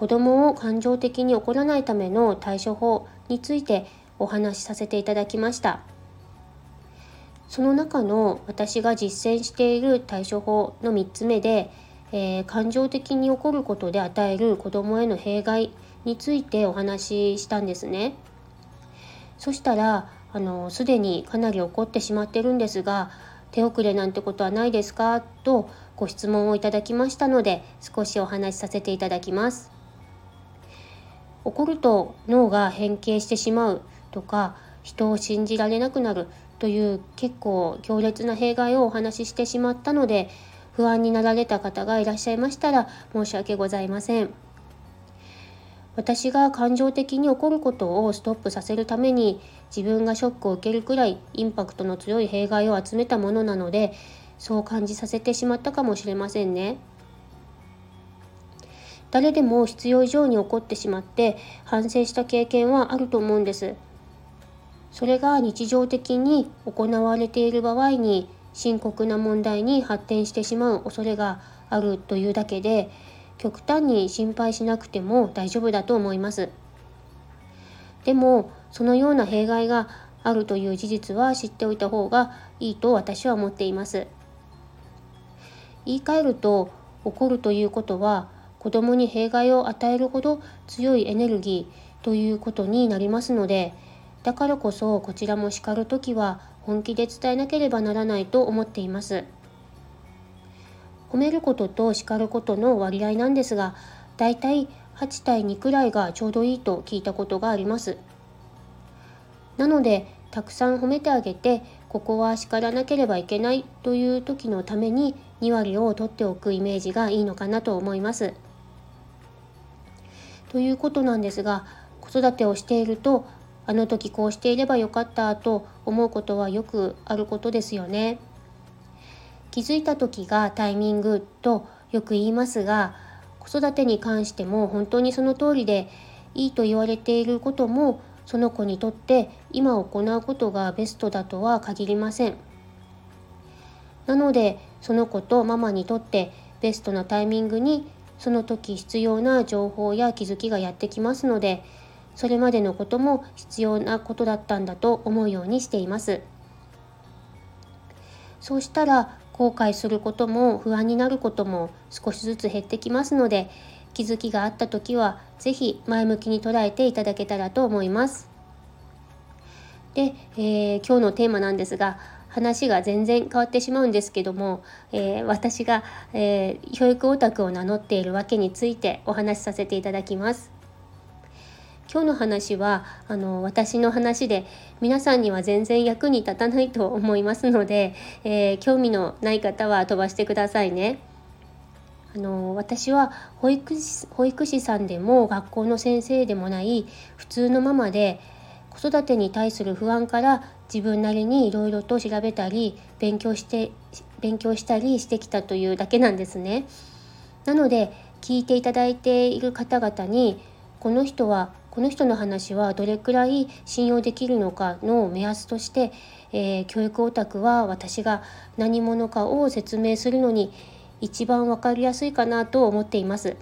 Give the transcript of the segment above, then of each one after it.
子供を感情的に怒らないための対処法についてお話しさせていただきました。その中の私が実践している対処法の3つ目で、えー、感情的に怒ることで与える子供への弊害についてお話ししたんですね。そしたらあのすでにかなり怒ってしまってるんですが手遅れなんてことはないですか？とご質問をいただきましたので少しお話しさせていただきます。怒ると脳が変形してしまうとか人を信じられなくなるという結構強烈な弊害をお話ししてしまったので不安になられた方がいらっしゃいましたら申し訳ございません私が感情的に怒ることをストップさせるために自分がショックを受けるくらいインパクトの強い弊害を集めたものなのでそう感じさせてしまったかもしれませんね。誰でも必要以上に怒ってしまって反省した経験はあると思うんです。それが日常的に行われている場合に深刻な問題に発展してしまう恐れがあるというだけで極端に心配しなくても大丈夫だと思います。でもそのような弊害があるという事実は知っておいた方がいいと私は思っています。言い換えると怒るということは子供に弊害を与えるほど強いエネルギーということになりますのでだからこそこちらも叱る時は本気で伝えなければならないと思っています褒めることと叱ることの割合なんですがだいたい8対2くらいがちょうどいいと聞いたことがありますなのでたくさん褒めてあげてここは叱らなければいけないという時のために2割を取っておくイメージがいいのかなと思います。ということなんですが子育てをしているとあの時こうしていればよかったと思うことはよくあることですよね。気づいた時がタイミングとよく言いますが子育てに関しても本当にその通りでいいと言われていることもその子にとって今行うことがベストだとは限りません。なのでその子とママにとってベストなタイミングにその時必要な情報や気づきがやってきますのでそれまでのことも必要なことだったんだと思うようにしています。そうしたら後悔することも不安になることも少しずつ減ってきますので気づきがあった時は是非前向きに捉えていただけたらと思います。で、えー、今日のテーマなんですが話が全然変わってしまうんですけども、えー、私が、えー、教育オタクを名乗っているわけについてお話しさせていただきます。今日の話はあの私の話で皆さんには全然役に立たないと思いますので、えー、興味のない方は飛ばしてくださいね。あの私は保育士保育士さんでも学校の先生でもない普通のママで子育てに対する不安から自分なりにいろいろと調べたり勉強して勉強したりしてきたというだけなんですね。なので聞いていただいている方々にこの人はこの人の話はどれくらい信用できるのかの目安として、えー、教育オタクは私が何者かを説明するのに一番分かりやすいかなと思っています。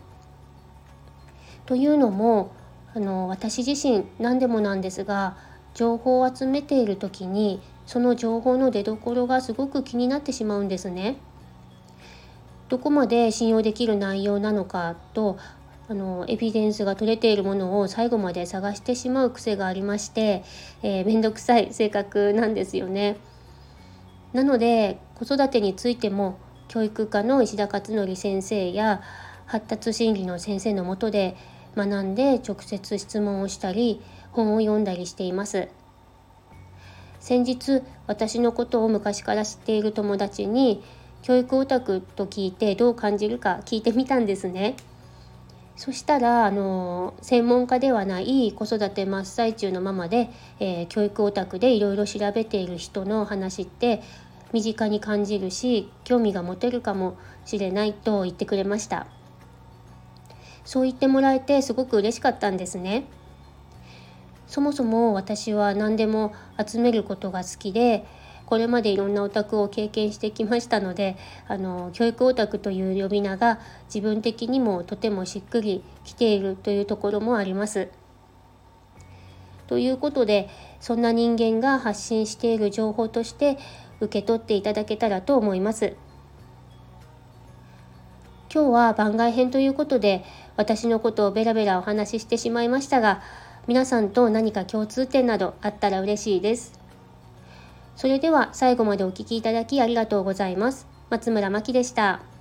というのもあの私自身何でもなんですが情報を集めている時にその情報の出どころがすごく気になってしまうんですね。どこまで信用できる内容なのかとあのエビデンスが取れているものを最後まで探してしまう癖がありまして、えー、めんどくさい性格なんですよね。なので子育てについても教育科の石田勝則先生や発達心理の先生のもとで学んで直接質問をしたり本を読んだりしています。先日私のことを昔から知っている友達に教育オタクと聞いてどう感じるか聞いてみたんですね。そしたらあの専門家ではない子育て真っ最中のママで、えー、教育オタクでいろいろ調べている人の話って身近に感じるし興味が持てるかもしれないと言ってくれました。そう言ってもらえてすごく嬉しかったんですねそもそも私は何でも集めることが好きでこれまでいろんなオタクを経験してきましたのであの教育オタクという呼び名が自分的にもとてもしっくりきているというところもあります。ということでそんな人間が発信している情報として受け取っていただけたらと思います。今日は番外編ということで私のことをベラベラお話ししてしまいましたが皆さんと何か共通点などあったら嬉しいです。それでは最後までお聴きいただきありがとうございます。松村真希でした。